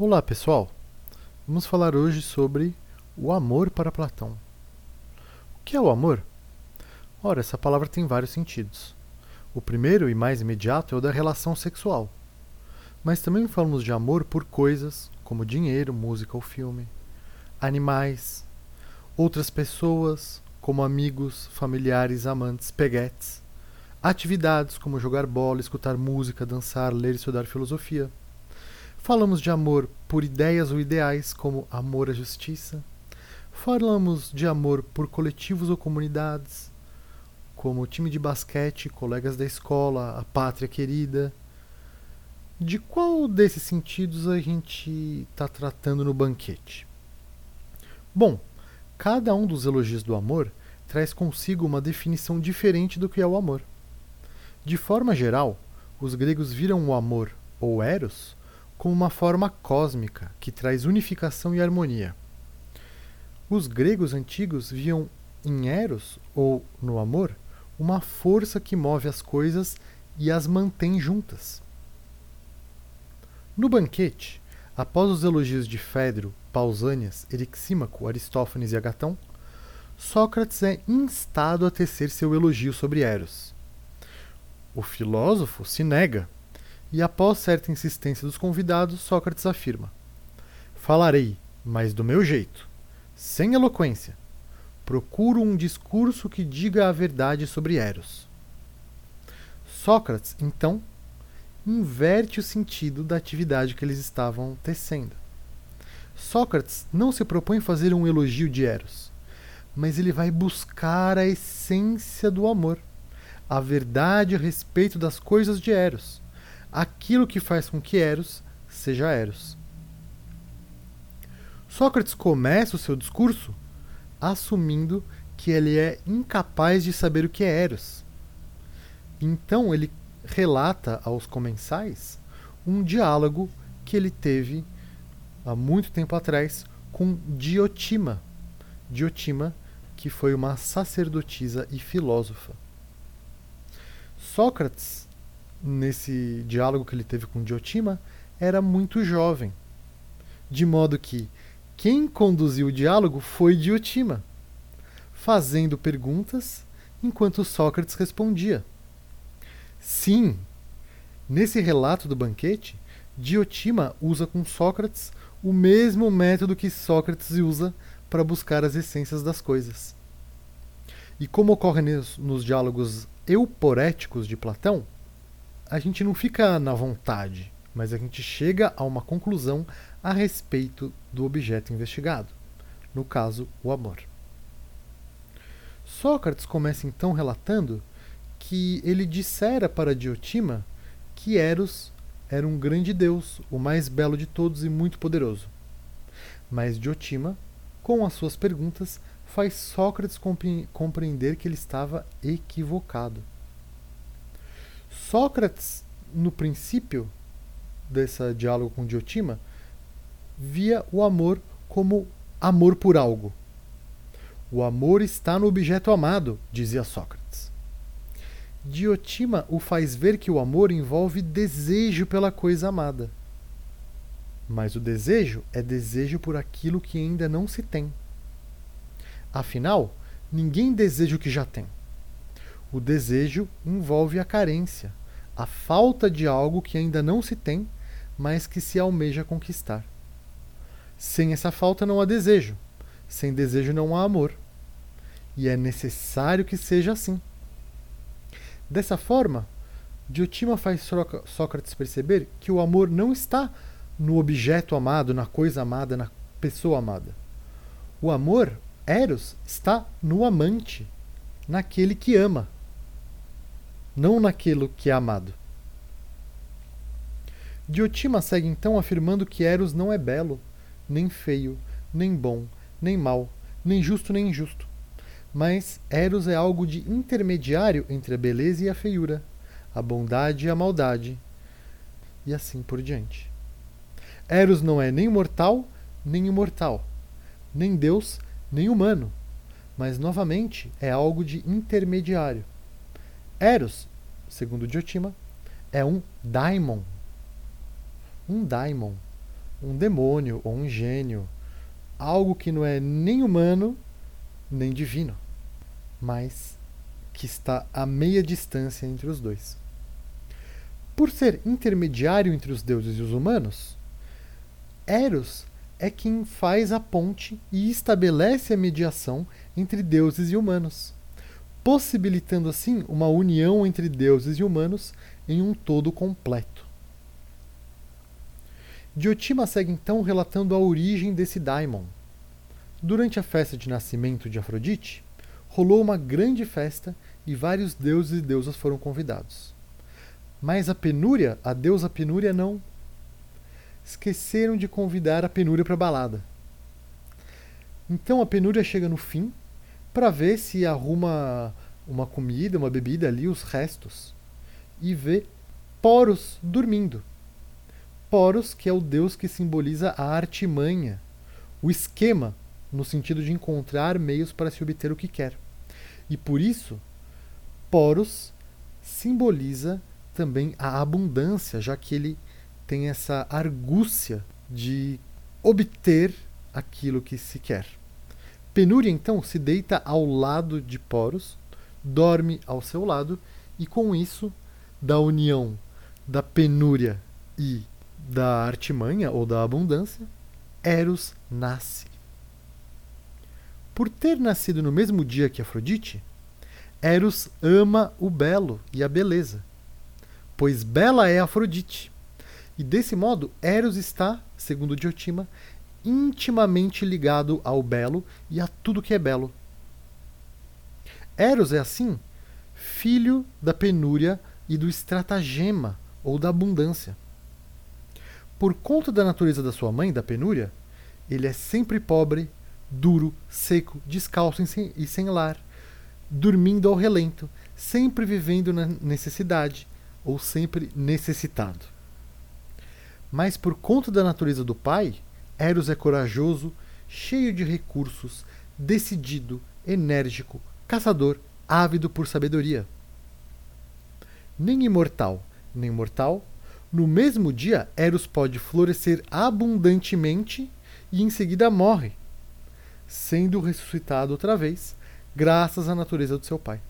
Olá pessoal, vamos falar hoje sobre o amor para Platão. O que é o amor? Ora, essa palavra tem vários sentidos. O primeiro e mais imediato é o da relação sexual. Mas também falamos de amor por coisas, como dinheiro, música ou filme, animais, outras pessoas, como amigos, familiares, amantes, peguetes, atividades como jogar bola, escutar música, dançar, ler e estudar filosofia Falamos de amor por ideias ou ideais, como amor à justiça. Falamos de amor por coletivos ou comunidades, como time de basquete, colegas da escola, a pátria querida. De qual desses sentidos a gente está tratando no banquete? Bom, cada um dos elogios do amor traz consigo uma definição diferente do que é o amor. De forma geral, os gregos viram o amor, ou eros, como uma forma cósmica que traz unificação e harmonia. Os gregos antigos viam em Eros, ou no amor, uma força que move as coisas e as mantém juntas. No banquete, após os elogios de Fedro, Pausânias, Erixímaco, Aristófanes e Agatão, Sócrates é instado a tecer seu elogio sobre Eros. O filósofo se nega e após certa insistência dos convidados, Sócrates afirma: Falarei, mas do meu jeito, sem eloquência. Procuro um discurso que diga a verdade sobre Eros. Sócrates, então, inverte o sentido da atividade que eles estavam tecendo. Sócrates não se propõe fazer um elogio de Eros, mas ele vai buscar a essência do amor, a verdade a respeito das coisas de Eros aquilo que faz com que Eros seja Eros. Sócrates começa o seu discurso assumindo que ele é incapaz de saber o que é Eros. Então ele relata aos comensais um diálogo que ele teve há muito tempo atrás com Diotima. Diotima, que foi uma sacerdotisa e filósofa. Sócrates nesse diálogo que ele teve com Diotima, era muito jovem. De modo que quem conduziu o diálogo foi Diotima, fazendo perguntas enquanto Sócrates respondia. Sim, nesse relato do banquete, Diotima usa com Sócrates o mesmo método que Sócrates usa para buscar as essências das coisas. E como ocorre nos, diálogos euporéticos de Platão, a gente não fica na vontade, mas a gente chega a uma conclusão a respeito do objeto investigado, no caso, o amor. Sócrates começa então relatando que ele dissera para Diotima que Eros era um grande deus, o mais belo de todos e muito poderoso. Mas Diotima, com as suas perguntas, faz Sócrates compreender que ele estava equivocado. Sócrates, no princípio desse diálogo com Diotima, via o amor como amor por algo. O amor está no objeto amado, dizia Sócrates. Diotima o faz ver que o amor envolve desejo pela coisa amada. Mas o desejo é desejo por aquilo que ainda não se tem. Afinal, ninguém deseja o que já tem. O desejo envolve a carência, a falta de algo que ainda não se tem, mas que se almeja conquistar. Sem essa falta não há desejo, sem desejo não há amor. E é necessário que seja assim. Dessa forma, Diotima faz Sócrates perceber que o amor não está no objeto amado, na coisa amada, na pessoa amada. O amor, Eros, está no amante, naquele que ama não naquilo que é amado. Diotima segue então afirmando que Eros não é belo, nem feio, nem bom, nem mau, nem justo nem injusto. Mas Eros é algo de intermediário entre a beleza e a feiura, a bondade e a maldade, e assim por diante. Eros não é nem mortal, nem imortal, nem Deus, nem humano, mas novamente é algo de intermediário. Eros, segundo Diotima, é um daimon. Um daimon. um demônio ou um gênio, algo que não é nem humano nem divino, mas que está a meia distância entre os dois. Por ser intermediário entre os deuses e os humanos, Eros é quem faz a ponte e estabelece a mediação entre deuses e humanos, possibilitando assim uma união entre deuses e humanos em um todo completo. Diotima segue então relatando a origem desse daimon. Durante a festa de nascimento de Afrodite, rolou uma grande festa e vários deuses e deusas foram convidados. Mas a Penúria, a deusa Penúria, não. Esqueceram de convidar a Penúria para a balada. Então a Penúria chega no fim para ver se arruma uma comida, uma bebida ali, os restos, e vê Poros dormindo. Poros, que é o deus que simboliza a artimanha, o esquema, no sentido de encontrar meios para se obter o que quer. E por isso, Poros simboliza também a abundância, já que ele tem essa argúcia de obter aquilo que se quer. Penúria, então, se deita ao lado de Poros, dorme ao seu lado, e com isso, da união da penúria e da artimanha ou da abundância, Eros nasce. Por ter nascido no mesmo dia que Afrodite, Eros ama o belo e a beleza, pois bela é Afrodite. E desse modo, Eros está, segundo Diotima, intimamente ligado ao belo e a tudo que é belo. Eros é assim, filho da penúria e do estratagema ou da abundância. Por conta da natureza da sua mãe, da penúria, ele é sempre pobre, duro, seco, descalço e sem lar, dormindo ao relento, sempre vivendo na necessidade ou sempre necessitado. Mas por conta da natureza do pai, Eros é corajoso, cheio de recursos, decidido, enérgico, caçador, ávido por sabedoria. Nem imortal, nem mortal, no mesmo dia, Eros pode florescer abundantemente e em seguida morre, sendo ressuscitado outra vez, graças à natureza do seu pai.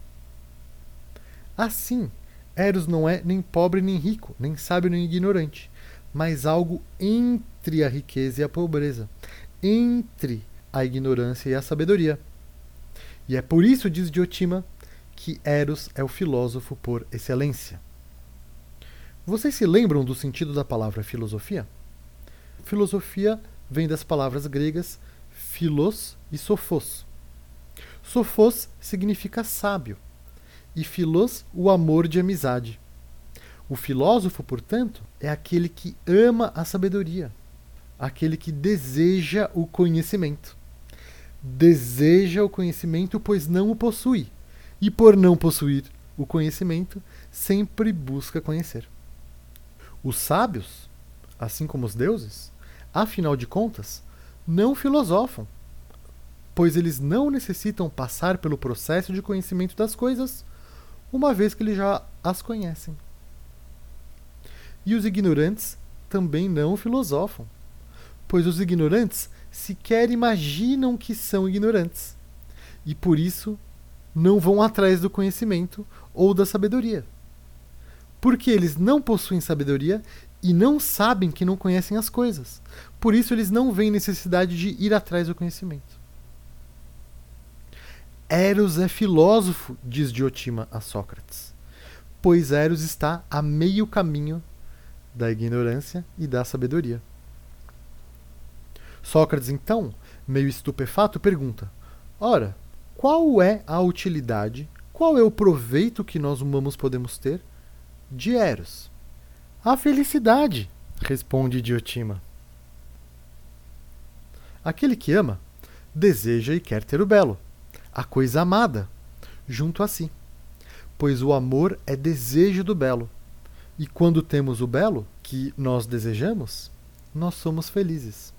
Assim, Eros não é nem pobre nem rico, nem sábio nem ignorante, mas algo entre a riqueza e a pobreza, entre a ignorância e a sabedoria. E é por isso, diz Diotima, que Eros é o filósofo por excelência. Vocês se lembram do sentido da palavra filosofia? Filosofia vem das palavras gregas philos e sophos. Sophos significa sábio e philos o amor de amizade. O filósofo, portanto, é aquele que ama a sabedoria, aquele que deseja o conhecimento. Deseja o conhecimento, pois não o possui, e por não possuir o conhecimento, sempre busca conhecer. Os sábios, assim como os deuses, afinal de contas, não filosofam, pois eles não necessitam passar pelo processo de conhecimento das coisas, uma vez que eles já as conhecem. E os ignorantes também não filosofam, pois os ignorantes sequer imaginam que são ignorantes, e por isso não vão atrás do conhecimento ou da sabedoria porque eles não possuem sabedoria e não sabem que não conhecem as coisas. Por isso, eles não veem necessidade de ir atrás do conhecimento. Eros é filósofo, diz Diotima a Sócrates, pois Eros está a meio caminho da ignorância e da sabedoria. Sócrates, então, meio estupefato, pergunta: Ora, qual é a utilidade, qual é o proveito que nós humanos podemos ter de Eros? A felicidade, responde Diotima. Aquele que ama deseja e quer ter o belo, a coisa amada, junto a si. Pois o amor é desejo do belo. E quando temos o belo, que nós desejamos, nós somos felizes.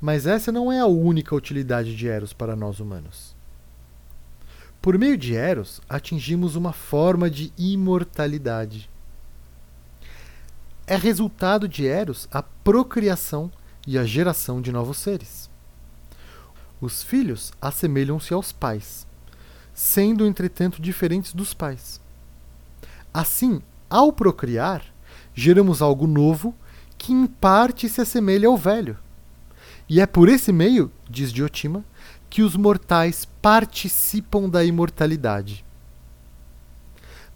Mas essa não é a única utilidade de Eros para nós humanos. Por meio de Eros, atingimos uma forma de imortalidade. é resultado de Eros a procriação e a geração de novos seres. Os filhos assemelham-se aos pais, sendo, entretanto, diferentes dos pais. Assim, ao procriar, geramos algo novo que em parte se assemelha ao velho. E é por esse meio, diz Diotima, que os mortais participam da imortalidade.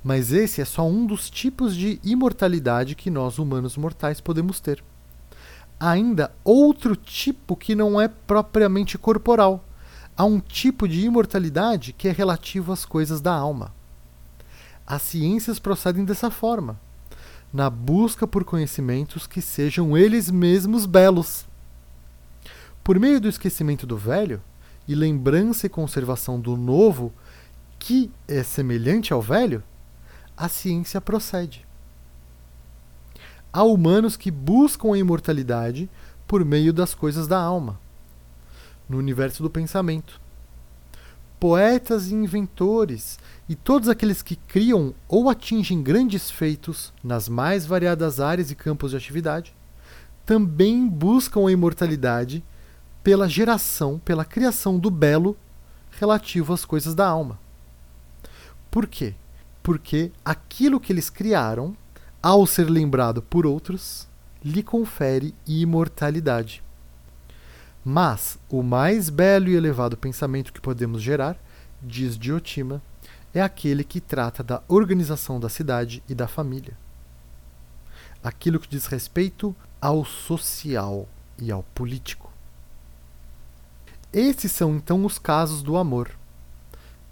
Mas esse é só um dos tipos de imortalidade que nós, humanos mortais, podemos ter. Há ainda outro tipo que não é propriamente corporal. Há um tipo de imortalidade que é relativo às coisas da alma. As ciências procedem dessa forma, na busca por conhecimentos que sejam eles mesmos belos. Por meio do esquecimento do velho e lembrança e conservação do novo, que é semelhante ao velho, a ciência procede. Há humanos que buscam a imortalidade por meio das coisas da alma, no universo do pensamento. Poetas e inventores e todos aqueles que criam ou atingem grandes feitos nas mais variadas áreas e campos de atividade também buscam a imortalidade pela geração, pela criação do belo relativo às coisas da alma. Por quê? Porque aquilo que eles criaram, ao ser lembrado por outros, lhe confere imortalidade. Mas o mais belo e elevado pensamento que podemos gerar, diz Diotima, é aquele que trata da organização da cidade e da família. Aquilo que diz respeito ao social e ao político. Esses são então os casos do amor,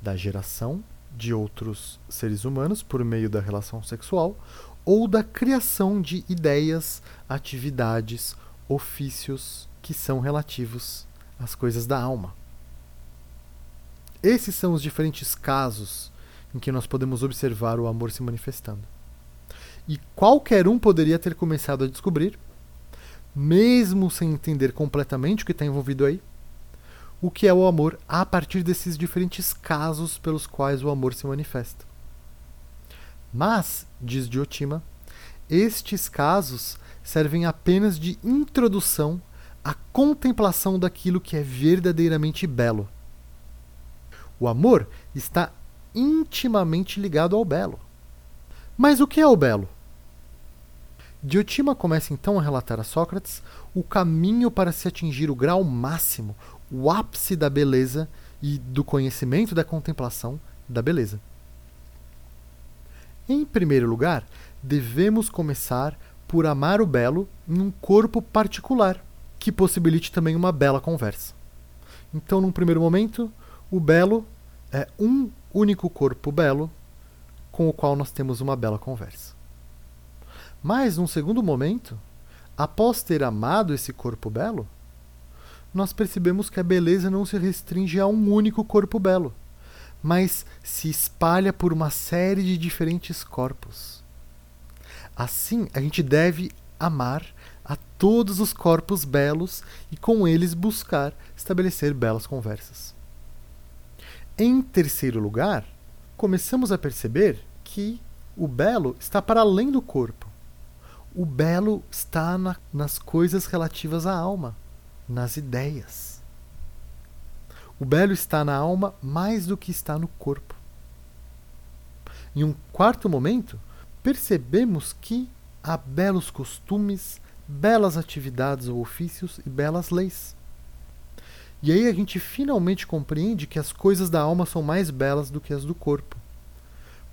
da geração de outros seres humanos por meio da relação sexual ou da criação de ideias, atividades, ofícios que são relativos às coisas da alma. Esses são os diferentes casos em que nós podemos observar o amor se manifestando. E qualquer um poderia ter começado a descobrir, mesmo sem entender completamente o que está envolvido aí, o que é o amor a partir desses diferentes casos pelos quais o amor se manifesta. Mas, diz Diotima, estes casos servem apenas de introdução à contemplação daquilo que é verdadeiramente belo. O amor está intimamente ligado ao belo. Mas o que é o belo? Diotima começa então a relatar a Sócrates o caminho para se atingir o grau máximo, o ápice da beleza e do conhecimento da contemplação da beleza. Em primeiro lugar, devemos começar por amar o belo em um corpo particular, que possibilite também uma bela conversa. Então, num primeiro momento, o belo é um único corpo belo com o qual nós temos uma bela conversa. Mas, num segundo momento, após ter amado esse corpo belo, nós percebemos que a beleza não se restringe a um único corpo belo, mas se espalha por uma série de diferentes corpos. Assim, a gente deve amar a todos os corpos belos e com eles buscar estabelecer belas conversas. Em terceiro lugar, começamos a perceber que o belo está para além do corpo. O belo está na, nas coisas relativas à alma, nas ideias. O belo está na alma mais do que está no corpo. Em um quarto momento, percebemos que há belos costumes, belas atividades ou ofícios e belas leis. E aí a gente finalmente compreende que as coisas da alma são mais belas do que as do corpo.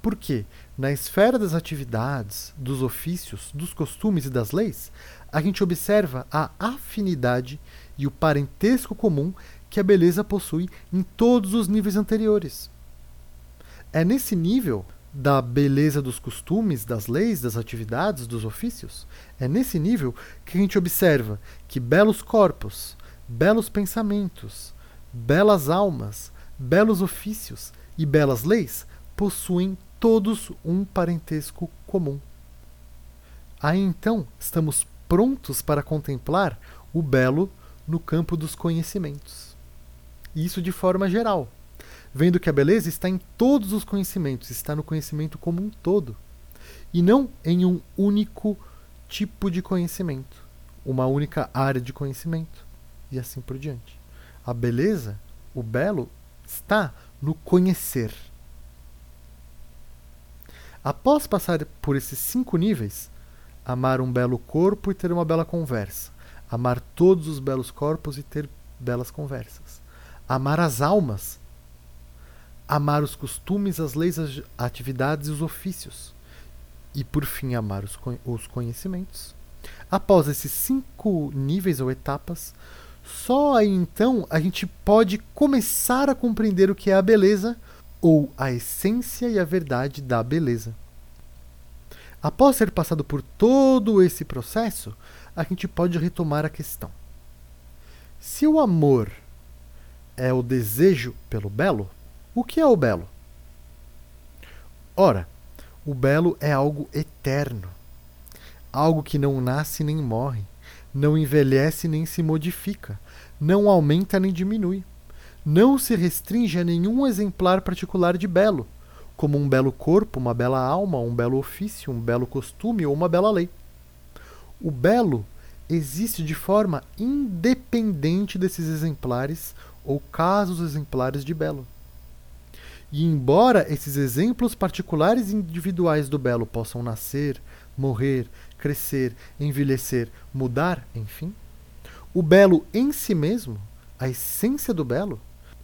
Por quê? Na esfera das atividades, dos ofícios, dos costumes e das leis, a gente observa a afinidade e o parentesco comum que a beleza possui em todos os níveis anteriores. É nesse nível da beleza dos costumes, das leis, das atividades, dos ofícios, é nesse nível que a gente observa que belos corpos, belos pensamentos, belas almas, belos ofícios e belas leis possuem todos um parentesco comum. Aí então estamos prontos para contemplar o belo no campo dos conhecimentos. Isso de forma geral, vendo que a beleza está em todos os conhecimentos, está no conhecimento como um todo, e não em um único tipo de conhecimento, uma única área de conhecimento e assim por diante. A beleza, o belo, está no conhecer. Após passar por esses cinco níveis, amar um belo corpo e ter uma bela conversa, amar todos os belos corpos e ter belas conversas, amar as almas, amar os costumes, as leis, as atividades e os ofícios, e por fim amar os, os conhecimentos. Após esses cinco níveis ou etapas, só aí então a gente pode começar a compreender o que é a beleza ou a essência e a verdade da beleza. Após ter passado por todo esse processo, a gente pode retomar a questão. Se o amor é o desejo pelo belo, o que é o belo? Ora, o belo é algo eterno, algo que não nasce nem morre, não envelhece nem se modifica, não aumenta nem diminui, não se restringe a nenhum exemplar particular de belo, como um belo corpo, uma bela alma, um belo ofício, um belo costume ou uma bela lei. O belo existe de forma independente desses exemplares ou casos exemplares de belo. E embora esses exemplos particulares e individuais do belo possam nascer, morrer, crescer, envelhecer, mudar, enfim, o belo em si mesmo, a essência do belo,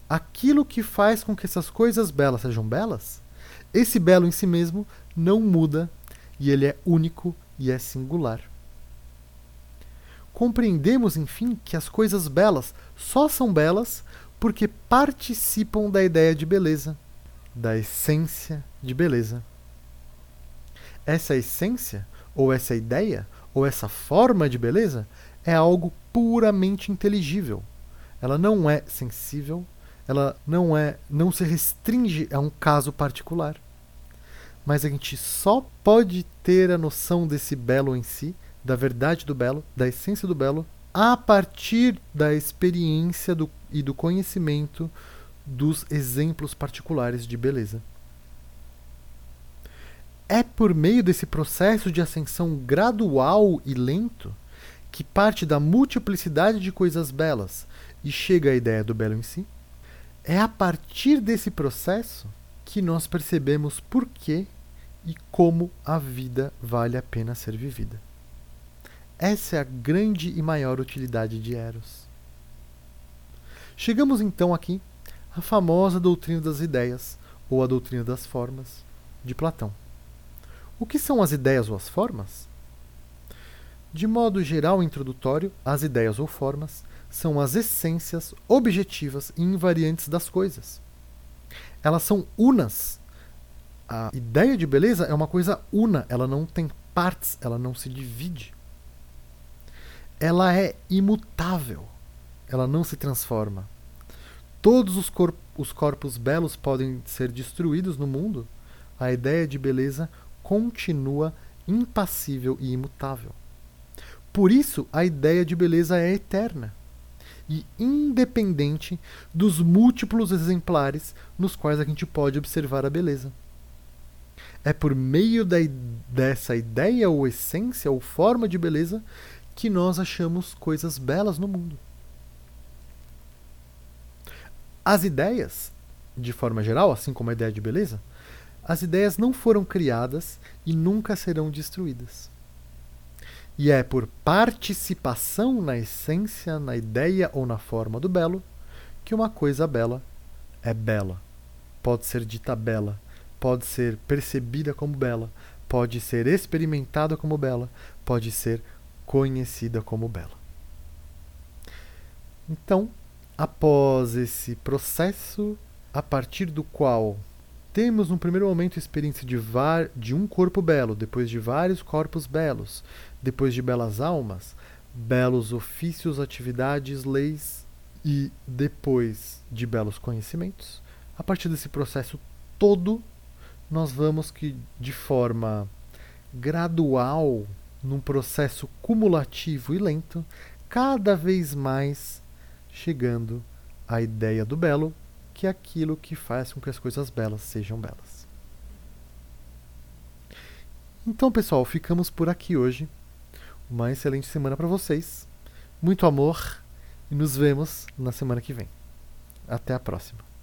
aquilo que faz com que essas coisas belas sejam belas, esse belo em si mesmo não muda e ele é único e é singular. Compreendemos, enfim, que as coisas belas só são belas porque participam da ideia de beleza, da essência de beleza. Essa essência, ou essa ideia, ou essa forma de beleza é algo puramente inteligível. Ela não é sensível, ela não é, não se restringe a um caso particular. Mas a gente só pode ter a noção desse belo em si, da verdade do belo, da essência do belo, a partir da experiência do, e do conhecimento dos exemplos particulares de beleza. É por meio desse processo de ascensão gradual e lento que parte da multiplicidade de coisas belas e chega à ideia do belo em si. É a partir desse processo que nós percebemos por que e como a vida vale a pena ser vivida. Essa é a grande e maior utilidade de Eros. Chegamos então aqui à famosa doutrina das ideias, ou a doutrina das formas, de Platão. O que são as ideias ou as formas? De modo geral introdutório, as ideias ou formas são as essências objetivas e invariantes das coisas. Elas são unas. A ideia de beleza é uma coisa una, ela não tem partes, ela não se divide. Ela é imutável, ela não se transforma. Todos os, os corpos belos podem ser destruídos no mundo, a ideia de beleza continua impassível e imutável. Por isso, a ideia de beleza é eterna e independente dos múltiplos exemplares nos quais a gente pode observar a beleza. É por meio da, dessa ideia ou essência ou forma de beleza que nós achamos coisas belas no mundo. As ideias, de forma geral, assim como a ideia de beleza, as ideias não foram criadas e nunca serão destruídas. E é por participação na essência, na ideia ou na forma do belo que uma coisa bela é bela. Pode ser dita bela, pode ser percebida como bela, pode ser experimentada como bela, pode ser conhecida como bela. Então, após esse processo, a partir do qual temos no primeiro momento a experiência de, de um corpo belo, depois de vários corpos belos, depois de belas almas, belos ofícios, atividades, leis e depois de belos conhecimentos. A partir desse processo todo, nós vamos que de forma gradual, num processo cumulativo e lento, cada vez mais chegando à ideia do belo que é aquilo que faz com que as coisas belas sejam belas. Então, pessoal, ficamos por aqui hoje. uma excelente semana para vocês. Muito amor e nos vemos na semana que vem. Até a próxima.